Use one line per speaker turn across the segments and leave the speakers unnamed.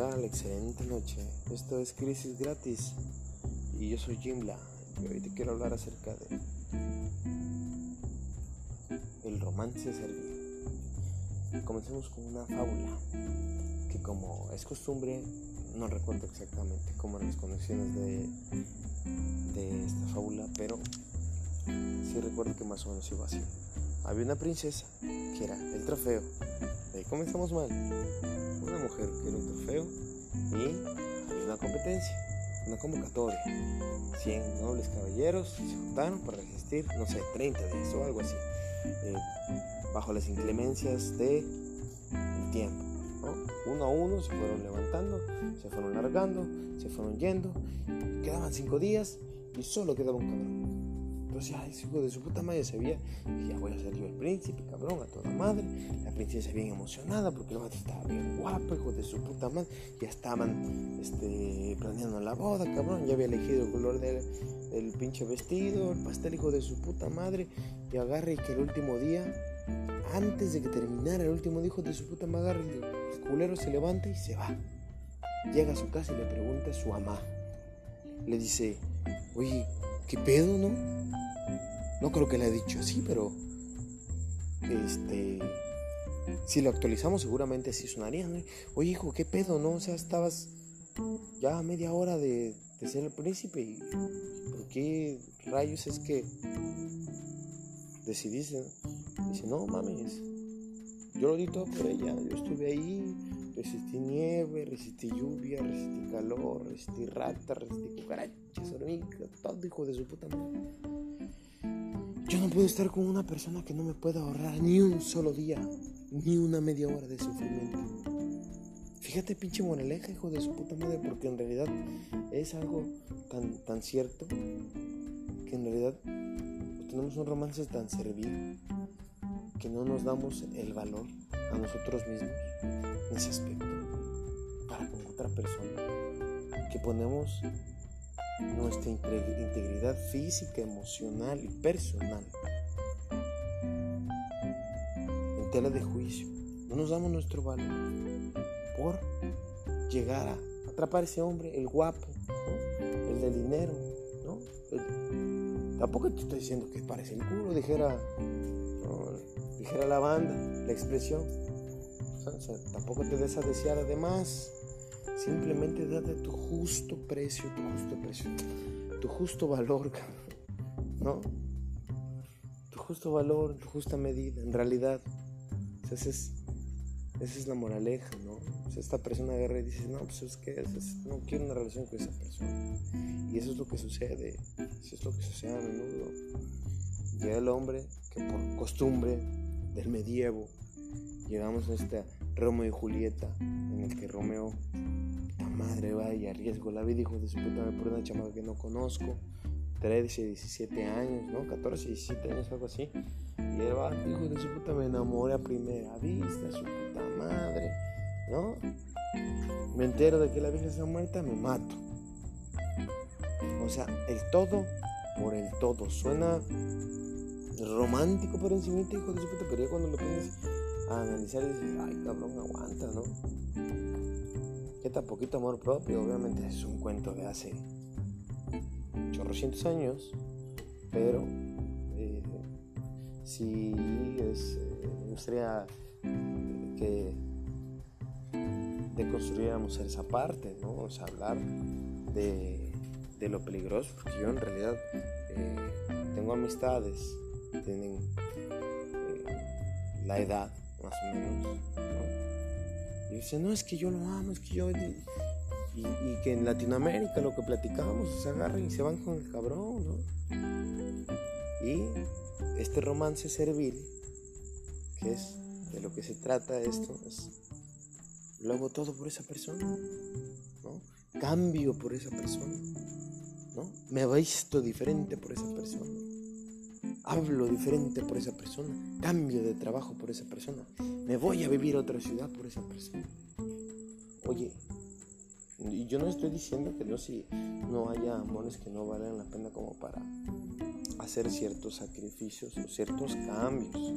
tal? Excelente noche. Esto es Crisis Gratis y yo soy Jimbla y hoy te quiero hablar acerca de el romance servil. Comencemos con una fábula que como es costumbre, no recuerdo exactamente cómo eran las conexiones de, de esta fábula, pero sí recuerdo que más o menos iba así. Había una princesa que era el trofeo. Comenzamos mal una mujer que era un trofeo y había una competencia, una convocatoria. 100 nobles caballeros se juntaron para resistir, no sé, 30 días o algo así, eh, bajo las inclemencias del tiempo. Uno a uno se fueron levantando, se fueron largando, se fueron yendo, quedaban 5 días y solo quedaba un cabrón. Entonces, ay, hijo de su puta madre se veía, ya voy a ser yo el príncipe, cabrón, a toda madre. La princesa bien emocionada porque el otro estaba bien guapo, hijo de su puta madre. Ya estaban este, planeando la boda, cabrón. Ya había elegido el color del, pinche vestido, el pastel, hijo de su puta madre. Y agarre y que el último día, antes de que terminara el último hijo de su puta madre, el culero se levanta y se va. Llega a su casa y le pregunta a su mamá. Le dice, oye, ¿qué pedo, no? No creo que le haya dicho así, pero este si lo actualizamos seguramente así sonaría. Oye, hijo, ¿qué pedo, no? O sea, estabas ya a media hora de, ser el príncipe y ¿por qué rayos es que decidiste? Dice, no mames, yo lo di todo por ella, yo estuve ahí, resistí nieve, resistí lluvia, resistí calor, resistí ratas, resistí cucarachas, hormigas, todo hijo de su puta madre. Yo no puedo estar con una persona que no me pueda ahorrar ni un solo día, ni una media hora de sufrimiento. Fíjate, pinche moraleja, hijo de su puta madre, porque en realidad es algo tan, tan cierto que en realidad tenemos un romance tan servil que no nos damos el valor a nosotros mismos en ese aspecto para con otra persona que ponemos nuestra integridad física, emocional y personal en tela de juicio. No nos damos nuestro valor por llegar a atrapar a ese hombre, el guapo, el de dinero. ¿no? tampoco te estoy diciendo que parece el culo, dijera, dijera la banda, la expresión. tampoco te des a desear además Simplemente date tu justo precio, tu justo precio, tu justo valor, ¿no? Tu justo valor, tu justa medida, en realidad. esa, es, esa es la moraleja, ¿no? esta persona agarra y dice, no, pues es que no quiero una relación con esa persona. Y eso es lo que sucede, eso es lo que sucede a menudo. Llega el hombre que por costumbre del medievo, llegamos a esta Romeo y Julieta, en el que Romeo madre, va y arriesgo la vida, hijo de su puta, por una chamaca que no conozco, 13, 17 años, ¿no? 14, 17 años, algo así. Y él va, hijo de su puta, me enamoré a primera vista, su puta madre, ¿no? Me entero de que la vieja está muerta, me mato. O sea, el todo por el todo. Suena romántico por encima, hijo de su puta, pero ya cuando lo pones a analizar, dices, ay, cabrón, aguanta, ¿no? ¿Qué tan poquito amor propio? Obviamente es un cuento de hace chorrocientos años, pero eh, sí es, eh, me gustaría que deconstruyéramos esa parte, ¿no? O sea, hablar de, de lo peligroso, porque yo en realidad eh, tengo amistades, tienen la edad más o menos, ¿no? Y dice, no, es que yo lo amo, es que yo... Y, que en Latinoamérica lo que platicamos, se agarran y se van con el cabrón, ¿no? Y este romance servil, que es de lo que se trata esto, es lo hago todo por esa persona, ¿no? Cambio por esa persona, ¿no? Me visto diferente por esa persona hablo diferente por esa persona, cambio de trabajo por esa persona, me voy a vivir a otra ciudad por esa persona. Oye, yo no estoy diciendo que no, si no haya amores que no valen la pena como para hacer ciertos sacrificios o ciertos cambios.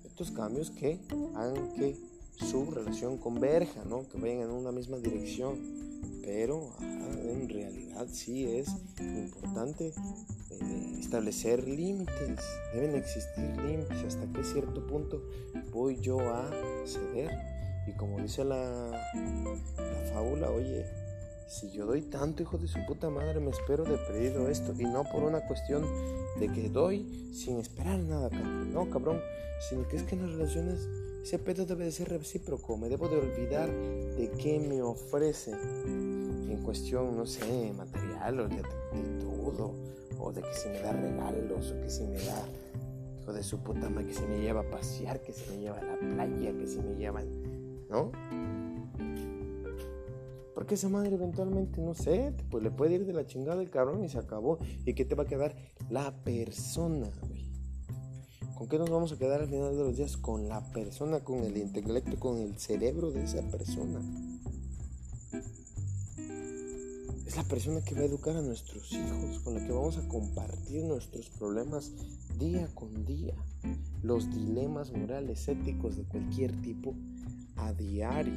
Ciertos cambios que hagan que su relación converja, ¿no? Que vayan en una misma dirección. Pero en realidad sí es importante establecer límites. Deben existir límites. Hasta qué cierto punto voy yo a ceder. Y como dice la, la fábula, oye, si yo doy tanto, hijo de su puta madre, me espero de perdido esto. Y no por una cuestión de que doy sin esperar nada. No, cabrón. Sino que es que en las relaciones ese pedo debe de ser recíproco. Me debo de olvidar de qué me ofrece en cuestión, no sé, material de actitud o, de que si me da regalos o que si me da, hijo de su puta madre, que si me lleva a pasear, que si me lleva a la playa, que si me lleva, ¿no? Porque esa madre eventualmente, no sé, pues le puede ir de la chingada el cabrón y se acabó. ¿Y qué te va a quedar? La persona, güey. ¿Con qué nos vamos a quedar al final de los días? Con la persona, con el intelecto, con el cerebro de esa persona. Es la persona que va a educar a nuestros hijos, con la que vamos a compartir nuestros problemas día con día. Los dilemas morales, éticos de cualquier tipo a diario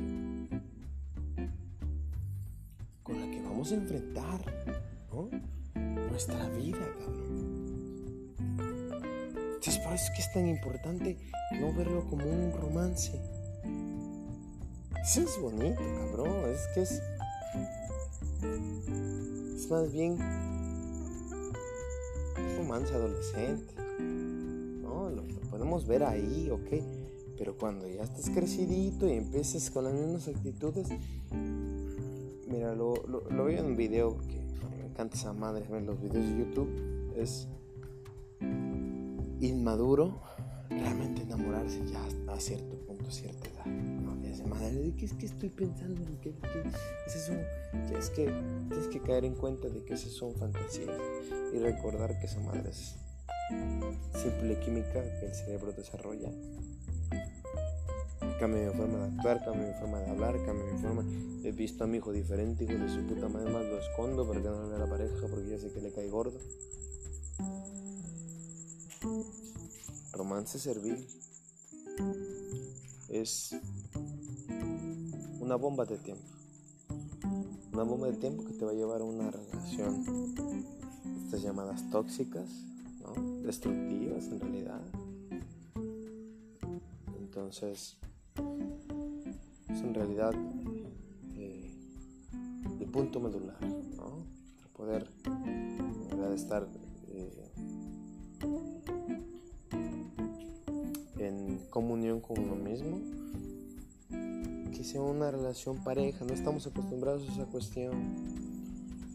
a enfrentar, Nuestra vida, cabrón. Entonces por eso es que es tan importante no verlo como un romance. Eso es bonito, cabrón. Es que es. Es más bien. romance adolescente. ¿No? Lo, podemos ver ahí, ok. Pero cuando ya estás crecidito y empiezas con las mismas actitudes, Mira, lo, lo, veo en un video que me encanta esa madre ver los videos de YouTube. Es inmaduro realmente enamorarse ya a cierto punto, cierta edad. Esa madre, ¿qué es que estoy pensando? ¿Qué, qué? Es, que tienes que caer en cuenta de que esas son fantasías y recordar que esa madre es simple química que el cerebro desarrolla cambio mi forma de actuar, cambio mi forma de hablar, cambio mi forma. He visto a mi hijo diferente, hijo de su puta madre, más lo escondo para que no le vea la pareja porque ya sé que le cae gordo. Romance servil es una bomba de tiempo. Una bomba de tiempo que te va a llevar a una relación, estas llamadas tóxicas, ¿no? destructivas en realidad. Entonces, es en realidad eh, el punto medular, ¿no? Poder estar eh, en comunión con uno mismo, que sea una relación pareja, no estamos acostumbrados a esa cuestión,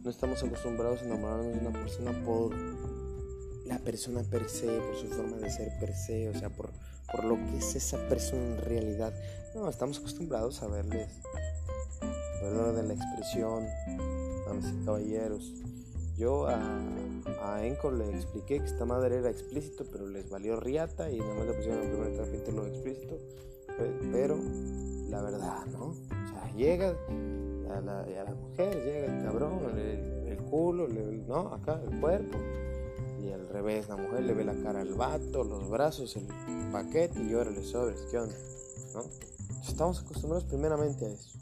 no estamos acostumbrados a enamorarnos de una persona por la persona per se, por su forma de ser per se, o sea, por por lo que es esa persona en realidad. No, estamos acostumbrados a verles, perdón de la expresión, damas y caballeros. Yo a, a Enco le expliqué que esta madre era explícito, pero les valió riata y nada más le pusieron el primer capítulo explícito. Pero la verdad, ¿no? O sea, llega a la, a la mujer, llega el cabrón, el, el culo, no, acá el cuerpo. Y al revés, la mujer le ve la cara al vato, los brazos, el paquete y órale sobres, ¿qué onda? ¿No? Estamos acostumbrados primeramente a eso.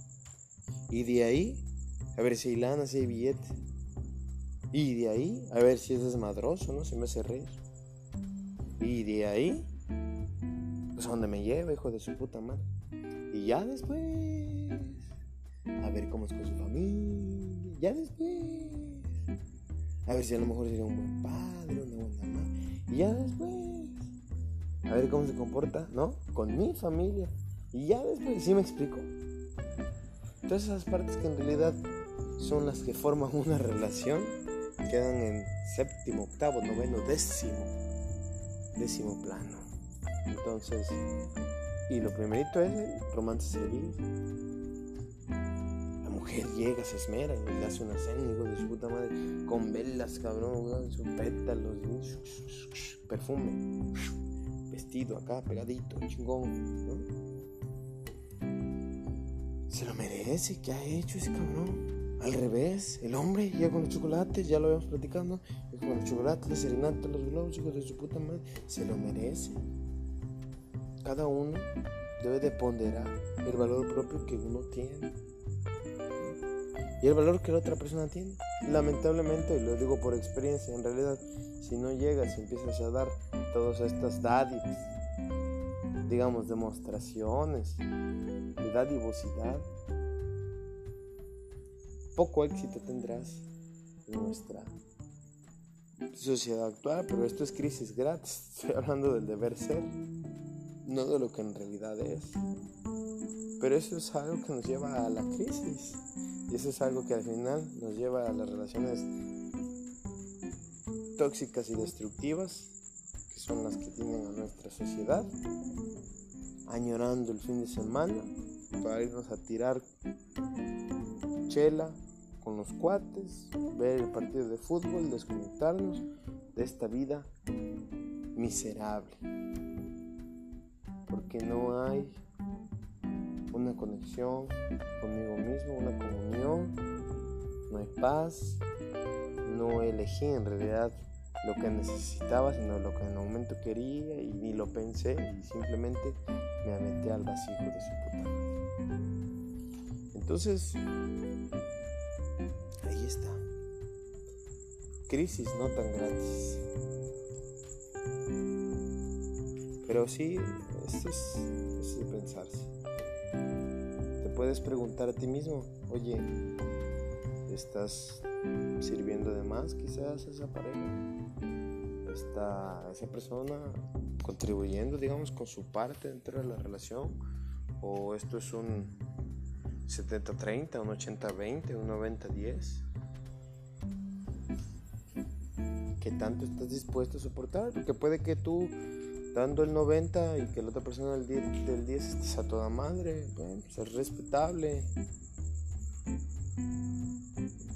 Y de ahí, a ver si hay lana, si hay billete. Y de ahí, a ver si es desmadroso, ¿no? Si me hace reír. Y de ahí, pues a donde me lleva, hijo de su puta madre. Y ya después, a ver cómo es con su familia. Ya después, a ver si a lo mejor sería un buen padre, una buena madre. Y ya después a ver cómo se comporta, ¿no? Con mi familia. Y ya después, ¿sí me explico? Todas esas partes que en realidad son las que forman una relación quedan en séptimo, octavo, noveno, décimo, décimo plano. Entonces, y lo primerito es el romance servil. La mujer llega, se esmera y le hace una cena, de su puta madre, con velas, cabrón, sus pétalos, perfume vestido acá, pegadito, chingón, Se lo merece, ¿qué ha hecho ese cabrón? Al revés, el hombre llega con los chocolates, ya lo habíamos platicando, con los chocolates, la serenata, los globos, hijos de su puta madre, se lo merece. Cada uno debe de ponderar el valor propio que uno tiene y el valor que la otra persona tiene. Lamentablemente, lo digo por experiencia, en realidad, si no llegas y empiezas a dar todas estas dádivas, digamos, demostraciones de dadivosidad, poco éxito tendrás en nuestra sociedad actual, pero esto es crisis gratis. Estoy hablando del deber ser, no de lo que en realidad es. Pero eso es algo que nos lleva a la crisis. Y eso es algo que al final nos lleva a las relaciones tóxicas y destructivas, que son las que tienen a nuestra sociedad, añorando el fin de semana para irnos a tirar chela con los cuates, ver el partido de fútbol, desconectarnos de esta vida miserable. Porque no hay una conexión conmigo mismo, una comunión, no hay paz, no elegí en realidad lo que necesitaba, sino lo que en el momento quería y ni lo pensé y simplemente me aventé al vacío de su puta. Entonces, ahí está. Crisis no tan gratis. Pero sí, es, es de pensarse. Te puedes preguntar a ti mismo, oye, ¿estás sirviendo de más quizás a esa pareja? ¿Está esa persona contribuyendo, digamos, con su parte dentro de la relación? ¿O esto es un 70-30, un 80-20, un 90-10? ¿Qué tanto estás dispuesto a soportar? Porque puede que tú dando el 90 y que la otra persona del 10, del 10 estés a toda madre, bueno, pues es respetable.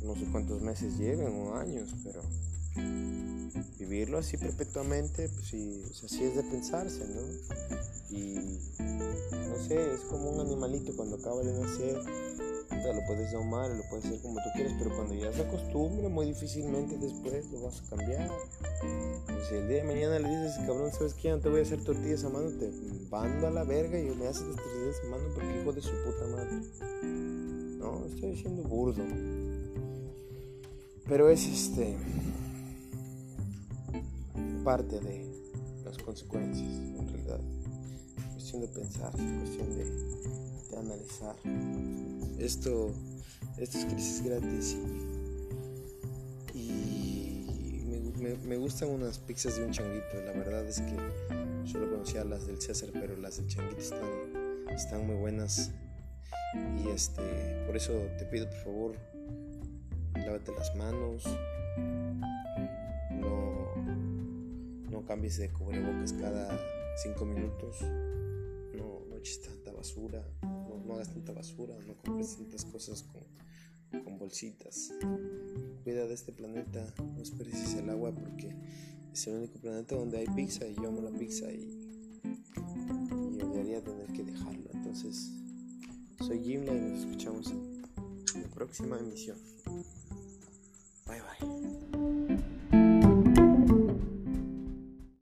No sé cuántos meses lleven o años, pero vivirlo así perpetuamente, pues sí, así es de pensarse, ¿no? Y no sé, es como un animalito cuando acaba de nacer, lo puedes domar, lo puedes hacer como tú quieres, pero cuando ya se acostumbra, muy difícilmente después lo vas a cambiar. si el día de mañana le dices, cabrón, ¿sabes qué? No te voy a hacer tortillas a mano, te bando a la verga y me haces las tortillas a mano porque hijo de su puta madre. No, estoy diciendo burdo. Pero es este parte de las consecuencias, en realidad. Cuestión de pensar, cuestión de, analizar. Esto, esto es crisis gratis y, me, me, me, gustan unas pizzas de un changuito. La verdad es que solo conocía las del César, pero las del changuito están, están muy buenas. Y este, por eso te pido por favor, lávate las manos, cambies de cubrebocas cada 5 minutos, no, no eches tanta basura, no, hagas tanta basura, no compres tantas cosas con, bolsitas. Cuida de este planeta, no desperdicies el agua porque es el único planeta donde hay pizza y yo amo la pizza y, y odiaría tener que dejarlo. Entonces, soy Gimla y nos escuchamos en la próxima emisión.